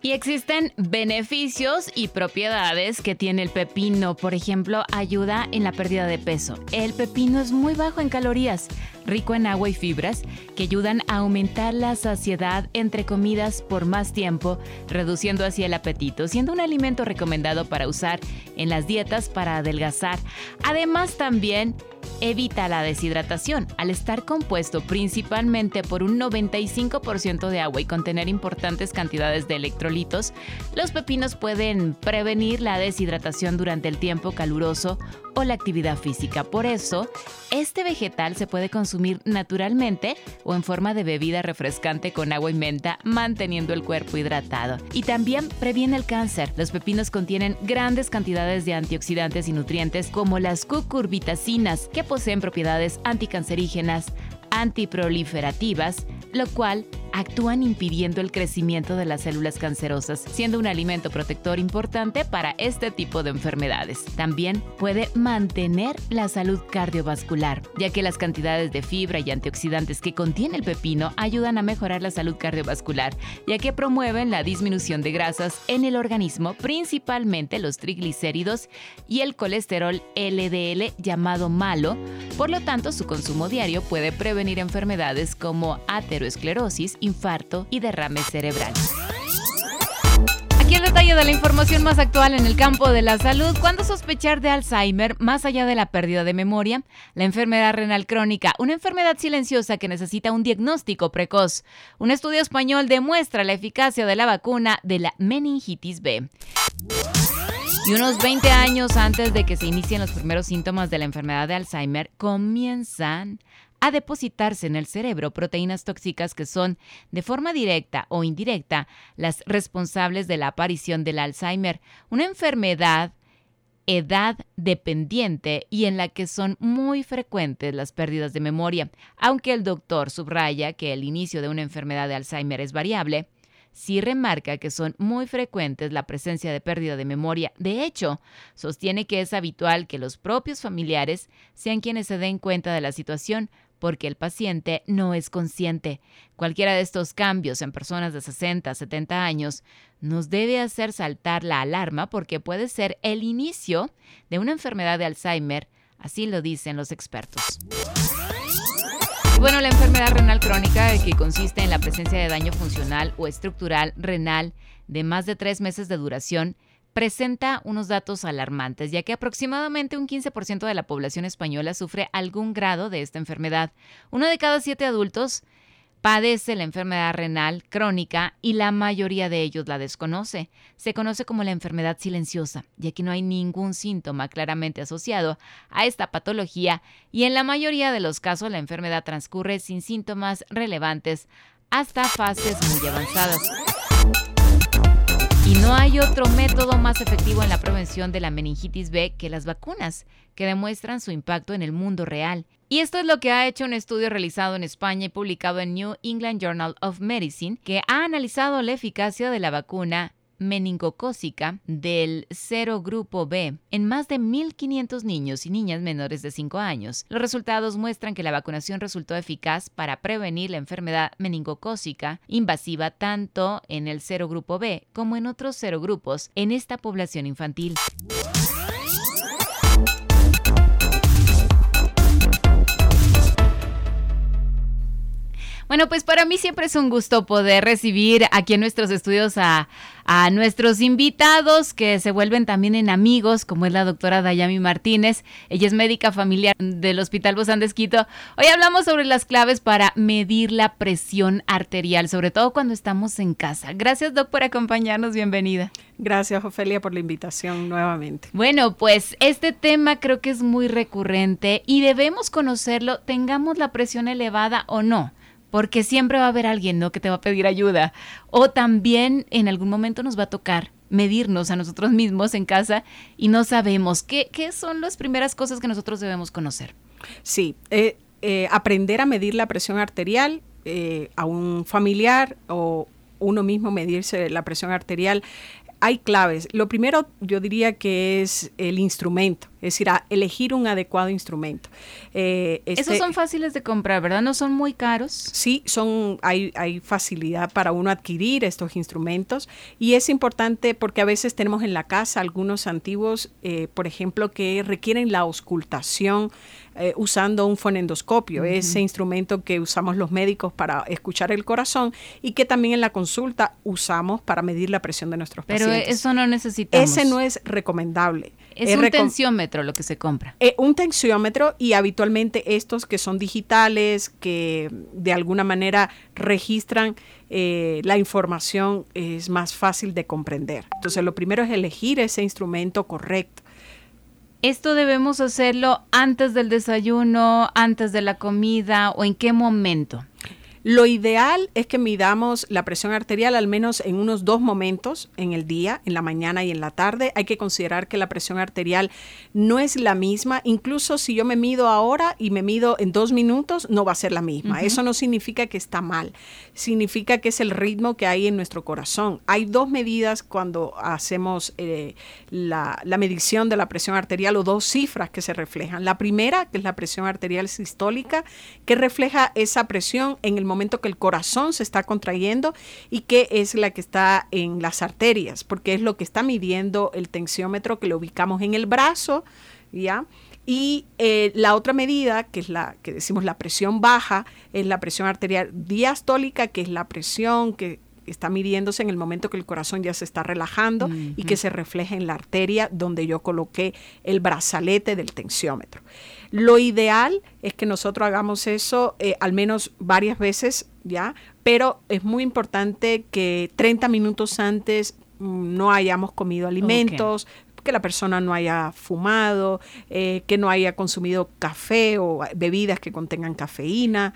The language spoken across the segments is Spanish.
Y existen beneficios y propiedades que tiene el pepino. Por ejemplo, ayuda en la pérdida de peso. El pepino es muy bajo en calorías, rico en agua y fibras, que ayudan a aumentar la saciedad entre comidas por más tiempo, reduciendo así el apetito, siendo un alimento recomendado para usar en las dietas para adelgazar. Además, también evita la deshidratación al estar compuesto principalmente por un 95% de agua y contener importantes cantidades de electrolitos, los pepinos pueden prevenir la deshidratación durante el tiempo caluroso o la actividad física. Por eso, este vegetal se puede consumir naturalmente o en forma de bebida refrescante con agua y menta, manteniendo el cuerpo hidratado. Y también previene el cáncer. Los pepinos contienen grandes cantidades de antioxidantes y nutrientes como las cucurbitacinas, que poseen propiedades anticancerígenas, antiproliferativas, lo cual actúan impidiendo el crecimiento de las células cancerosas, siendo un alimento protector importante para este tipo de enfermedades. También puede mantener la salud cardiovascular, ya que las cantidades de fibra y antioxidantes que contiene el pepino ayudan a mejorar la salud cardiovascular, ya que promueven la disminución de grasas en el organismo, principalmente los triglicéridos y el colesterol LDL llamado malo. Por lo tanto, su consumo diario puede prevenir enfermedades como ateroesclerosis, infarto y derrame cerebral. Aquí el detalle de la información más actual en el campo de la salud. ¿Cuándo sospechar de Alzheimer más allá de la pérdida de memoria? La enfermedad renal crónica, una enfermedad silenciosa que necesita un diagnóstico precoz. Un estudio español demuestra la eficacia de la vacuna de la meningitis B. Y unos 20 años antes de que se inicien los primeros síntomas de la enfermedad de Alzheimer, comienzan a depositarse en el cerebro proteínas tóxicas que son, de forma directa o indirecta, las responsables de la aparición del Alzheimer, una enfermedad edad dependiente y en la que son muy frecuentes las pérdidas de memoria. Aunque el doctor subraya que el inicio de una enfermedad de Alzheimer es variable, sí remarca que son muy frecuentes la presencia de pérdida de memoria. De hecho, sostiene que es habitual que los propios familiares sean quienes se den cuenta de la situación porque el paciente no es consciente. Cualquiera de estos cambios en personas de 60, 70 años nos debe hacer saltar la alarma porque puede ser el inicio de una enfermedad de Alzheimer, así lo dicen los expertos. Bueno, la enfermedad renal crónica, que consiste en la presencia de daño funcional o estructural renal de más de tres meses de duración, presenta unos datos alarmantes, ya que aproximadamente un 15% de la población española sufre algún grado de esta enfermedad. Uno de cada siete adultos padece la enfermedad renal crónica y la mayoría de ellos la desconoce. Se conoce como la enfermedad silenciosa, ya que no hay ningún síntoma claramente asociado a esta patología y en la mayoría de los casos la enfermedad transcurre sin síntomas relevantes hasta fases muy avanzadas. Y no hay otro método más efectivo en la prevención de la meningitis B que las vacunas, que demuestran su impacto en el mundo real. Y esto es lo que ha hecho un estudio realizado en España y publicado en New England Journal of Medicine, que ha analizado la eficacia de la vacuna meningocócica del grupo B en más de 1.500 niños y niñas menores de 5 años. Los resultados muestran que la vacunación resultó eficaz para prevenir la enfermedad meningocócica invasiva tanto en el grupo B como en otros serogrupos en esta población infantil. Bueno, pues para mí siempre es un gusto poder recibir aquí en nuestros estudios a, nuestros invitados que se vuelven también en amigos, como es la doctora Dayami Martínez. Ella es médica familiar del Hospital Bozán de Esquito. Hoy hablamos sobre las claves para medir la presión arterial, sobre todo cuando estamos en casa. Gracias, Doc, por acompañarnos. Bienvenida. Gracias, Ofelia, por la invitación nuevamente. Bueno, pues este tema creo que es muy recurrente y debemos conocerlo, tengamos la presión elevada o no porque siempre va a haber alguien, ¿no? Que te va a pedir ayuda. O también en algún momento nos va a tocar medirnos a nosotros mismos en casa y no sabemos qué, qué son las primeras cosas que nosotros debemos conocer. Sí, eh, eh, aprender a medir la presión arterial eh, a un familiar o uno mismo medirse la presión arterial hay claves. Lo primero yo diría que es el instrumento, es decir, elegir un adecuado instrumento. Eh, Esos este son fáciles de comprar, ¿verdad? ¿No son muy caros? Sí, son, hay, hay facilidad para uno adquirir estos instrumentos y es importante porque a veces tenemos en la casa algunos antiguos, eh, por ejemplo, que requieren la auscultación eh, usando un fonendoscopio, ese instrumento que usamos los médicos para escuchar el corazón y que también en la consulta usamos para medir la presión de nuestros pacientes. Pero eso no necesitamos. Ese no es recomendable. Es, un tensiómetro lo que se compra. Eh, un tensiómetro y habitualmente estos que son digitales, que de alguna manera registran eh, la información, es más fácil de comprender. Entonces lo primero es elegir ese instrumento correcto. ¿Esto debemos hacerlo antes del desayuno, antes de la comida o en qué momento? Lo ideal es que midamos la presión arterial al menos en unos dos momentos en el día, en la mañana y en la tarde. Hay que considerar que la presión arterial no es la misma. Incluso si yo me mido ahora y me mido en dos minutos, no va a ser la misma. Eso no significa que está mal. Significa que es el ritmo que hay en nuestro corazón. Hay dos medidas cuando hacemos eh, la, la medición de la presión arterial o dos cifras que se reflejan. La primera, que es la presión arterial sistólica, que refleja esa presión en el momento momento que el corazón se está contrayendo y que es la que está en las arterias, porque es lo que está midiendo el tensiómetro que lo ubicamos en el brazo, ¿ya? Y eh, la otra medida, que es la que decimos la presión baja, es la presión arterial diastólica, que es la presión que está midiéndose en el momento que el corazón ya se está relajando y que se refleja en la arteria donde yo coloqué el brazalete del tensiómetro. Lo ideal es que nosotros hagamos eso eh, al menos varias veces, ¿ya? Pero es muy importante que 30 minutos antes mm, no hayamos comido alimentos, que la persona no haya fumado, eh, que no haya consumido café o bebidas que contengan cafeína,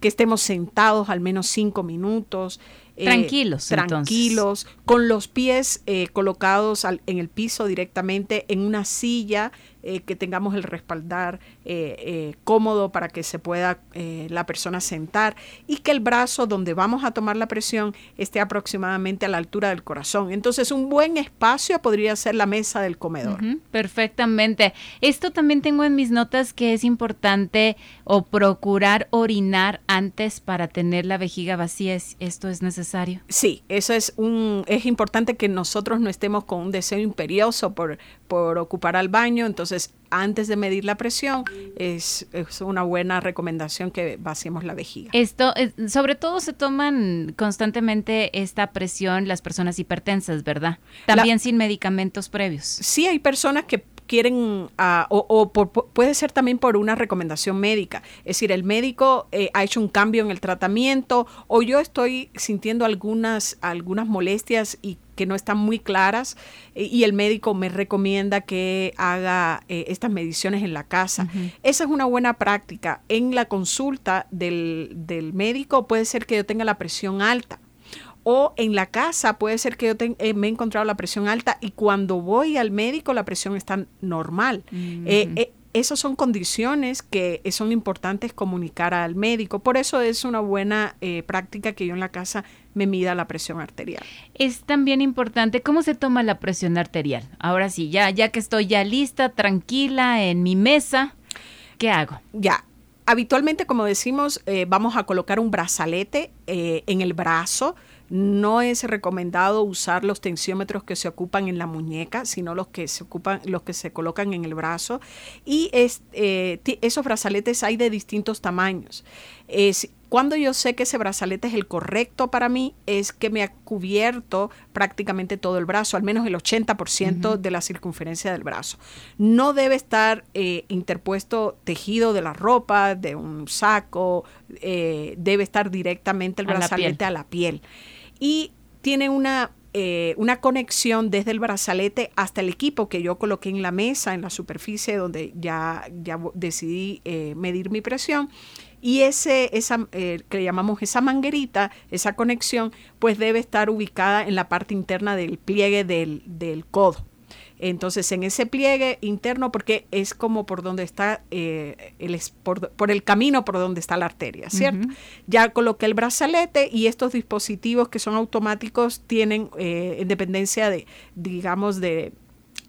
que estemos sentados al menos cinco minutos. Eh, tranquilos. tranquilos, con los pies colocados en el piso directamente en una silla que tengamos el respaldar eh, eh, cómodo para que se pueda la persona sentar y que el brazo donde vamos a tomar la presión esté aproximadamente a la altura del corazón. Entonces un buen espacio podría ser la mesa del comedor. perfectamente. Esto también tengo en mis notas que es importante o procurar orinar antes para tener la vejiga vacía. ¿Esto es necesario? Sí, eso es un es importante que nosotros no estemos con un deseo imperioso por, por ocupar al baño. Entonces, antes de medir la presión, es, una buena recomendación que vaciemos la vejiga. Esto, sobre todo se toman constantemente esta presión las personas hipertensas, ¿verdad? También sin medicamentos previos. Sí, hay personas que quieren, ah, o, puede ser también por una recomendación médica. Es decir, el médico eh, ha hecho un cambio en el tratamiento o yo estoy sintiendo algunas, algunas molestias y que no están muy claras eh, y el médico me recomienda que haga eh, estas mediciones en la casa. Esa es una buena práctica. En la consulta del, del médico puede ser que yo tenga la presión alta o en la casa puede ser que yo eh, me he encontrado la presión alta y cuando voy al médico la presión está normal. Eh, eh, esas son condiciones que son importantes comunicar al médico. Por eso es una buena práctica que yo en la casa me mida la presión arterial. Es también importante cómo se toma la presión arterial. Ahora sí, ya, ya que estoy ya lista, tranquila en mi mesa, ¿qué hago? Ya, habitualmente, como decimos, vamos a colocar un brazalete en el brazo no es recomendado usar los tensiómetros que se ocupan en la muñeca, sino los que se ocupan, los que se colocan en el brazo. Y eh, esos brazaletes hay de distintos tamaños. Cuando yo sé que ese brazalete es el correcto para mí, es que me ha cubierto prácticamente todo el brazo, al menos el 80% de la circunferencia del brazo. No debe estar eh, interpuesto tejido de la ropa, de un saco, eh, debe estar directamente el brazalete a la piel. Y tiene una, eh, una conexión desde el brazalete hasta el equipo que yo coloqué en la mesa, en la superficie donde ya, ya decidí eh, medir mi presión Y ese, esa, eh, que le llamamos esa manguerita, esa conexión, pues debe estar ubicada en la parte interna del pliegue del, del codo. Entonces, en ese pliegue interno, porque es como por donde está, eh, el, por, por, el camino por donde está la arteria, ¿cierto? Ya coloqué el brazalete y estos dispositivos que son automáticos tienen, eh, en dependencia de, digamos, de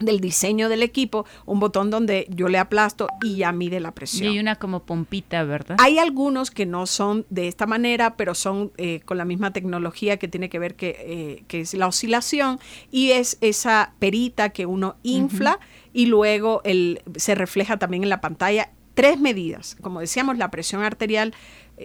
del diseño del equipo, un botón donde yo le aplasto y ya mide la presión. Y hay una como pompita, ¿verdad? Hay algunos que no son de esta manera, pero son eh, con la misma tecnología que tiene que ver que, eh, que, es la oscilación y es esa perita que uno infla y luego el, se refleja también en la pantalla. Tres medidas, como decíamos, la presión arterial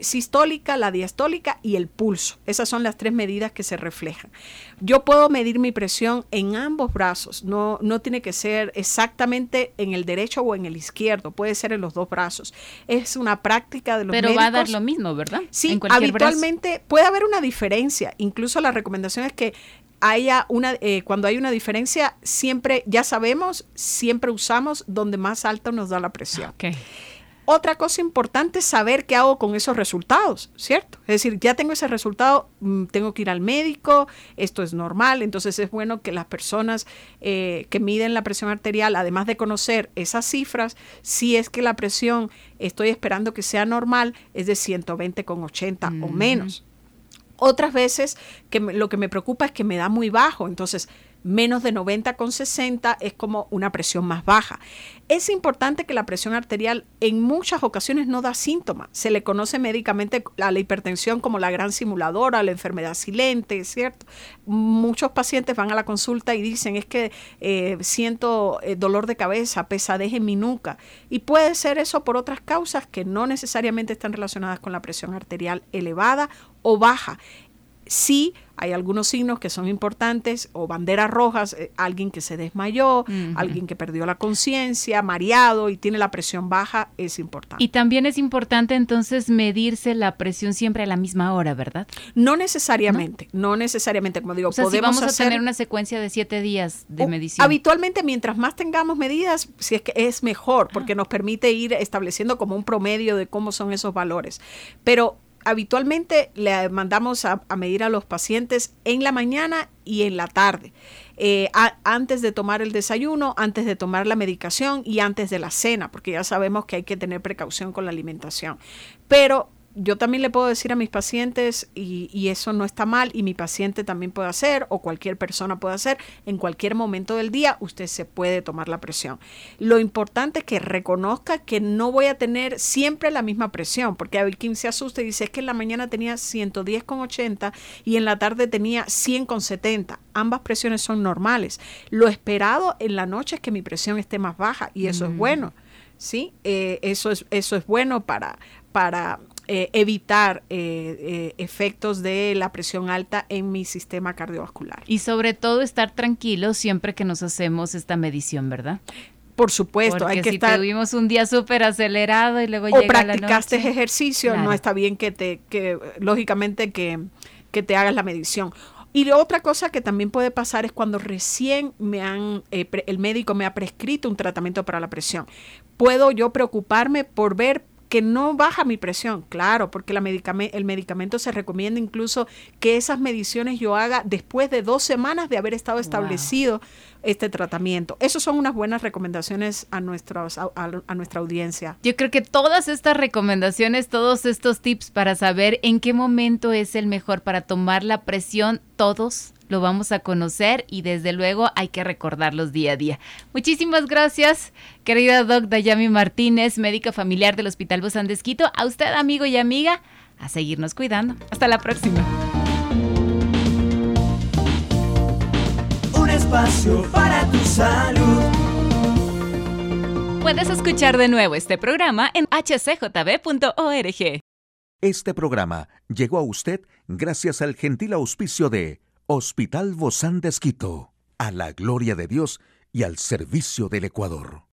sistólica, la diastólica y el pulso. Esas son las tres medidas que se reflejan. Yo puedo medir mi presión en ambos brazos, no, no tiene que ser exactamente en el derecho o en el izquierdo, puede ser en los dos brazos. Es una práctica de los Pero va a dar lo mismo, ¿verdad? Sí, habitualmente puede haber una diferencia. Incluso la recomendación es que haya una, eh, cuando hay una diferencia, siempre, ya sabemos, siempre usamos donde más alta nos da la presión. Okay. Otra cosa importante es saber qué hago con esos resultados, ¿cierto? Es decir, ya tengo ese resultado, mm, tengo que ir al médico, esto es normal, entonces es bueno que las personas eh, que miden la presión arterial, además de conocer esas cifras, si es que la presión estoy esperando que sea normal, es de 120 con 80 o menos. Otras veces que lo que me preocupa es que me da muy bajo, entonces menos de 90 con 60 es como una presión más baja. Es importante que la presión arterial en muchas ocasiones no da síntomas. Se le conoce médicamente a la hipertensión como la gran simuladora, la enfermedad silente, ¿cierto? Muchos pacientes van a la consulta y dicen es que eh, siento eh, dolor de cabeza, pesadez en mi nuca. Y puede ser eso por otras causas que no necesariamente están relacionadas con la presión arterial elevada o baja. Sí, hay algunos signos que son importantes o banderas rojas, eh, alguien que se desmayó, alguien que perdió la conciencia, mareado y tiene la presión baja, es importante. Y también es importante entonces medirse la presión siempre a la misma hora, ¿verdad? No necesariamente, no, necesariamente, como digo, o sea, podemos si vamos a tener una secuencia de siete días de medición. Habitualmente, mientras más tengamos medidas, si es que es mejor, porque ah. nos permite ir estableciendo como un promedio de cómo son esos valores. Pero habitualmente le mandamos a, medir a los pacientes en la mañana y en la tarde, eh, antes de tomar el desayuno, antes de tomar la medicación y antes de la cena, porque ya sabemos que hay que tener precaución con la alimentación. Pero yo también le puedo decir a mis pacientes, y, eso no está mal, y mi paciente también puede hacer, o cualquier persona puede hacer, en cualquier momento del día usted se puede tomar la presión. Lo importante es que reconozca que no voy a tener siempre la misma presión, porque a quien se asusta y dice es que en la mañana tenía 110,80 y en la tarde tenía 100,70. Ambas presiones son normales. Lo esperado en la noche es que mi presión esté más baja, y eso es mm. bueno. ¿sí? Eh, eso, es, eso es bueno para, para eh, evitar eh, eh, efectos de la presión alta en mi sistema cardiovascular. Y sobre todo estar tranquilos siempre que nos hacemos esta medición, ¿verdad? Por supuesto, Porque hay que si estar. tuvimos un día súper acelerado y luego o llega practicaste la noche, ejercicio, no está bien que te, que lógicamente que, que te hagas la medición. Y otra cosa que también puede pasar es cuando recién me han, el médico me ha prescrito un tratamiento para la presión. Puedo yo preocuparme por ver que no baja mi presión, claro, porque la el medicamento se recomienda incluso que esas mediciones yo haga después de dos semanas de haber estado establecido este tratamiento. Esas son unas buenas recomendaciones a, nuestros, a, nuestra audiencia. Yo creo que todas estas recomendaciones, todos estos tips para saber en qué momento es el mejor para tomar la presión, todos lo vamos a conocer y desde luego hay que recordarlos día a día. Muchísimas gracias, querida Doc Dayami Martínez, médica familiar del Hospital Bozán de A usted, amigo y amiga, a seguirnos cuidando. Hasta la próxima. Un espacio para tu salud. Puedes escuchar de nuevo este programa en hcjb.org. Este programa llegó a usted gracias al gentil auspicio de Hospital Bozán de a la gloria de Dios y al servicio del Ecuador.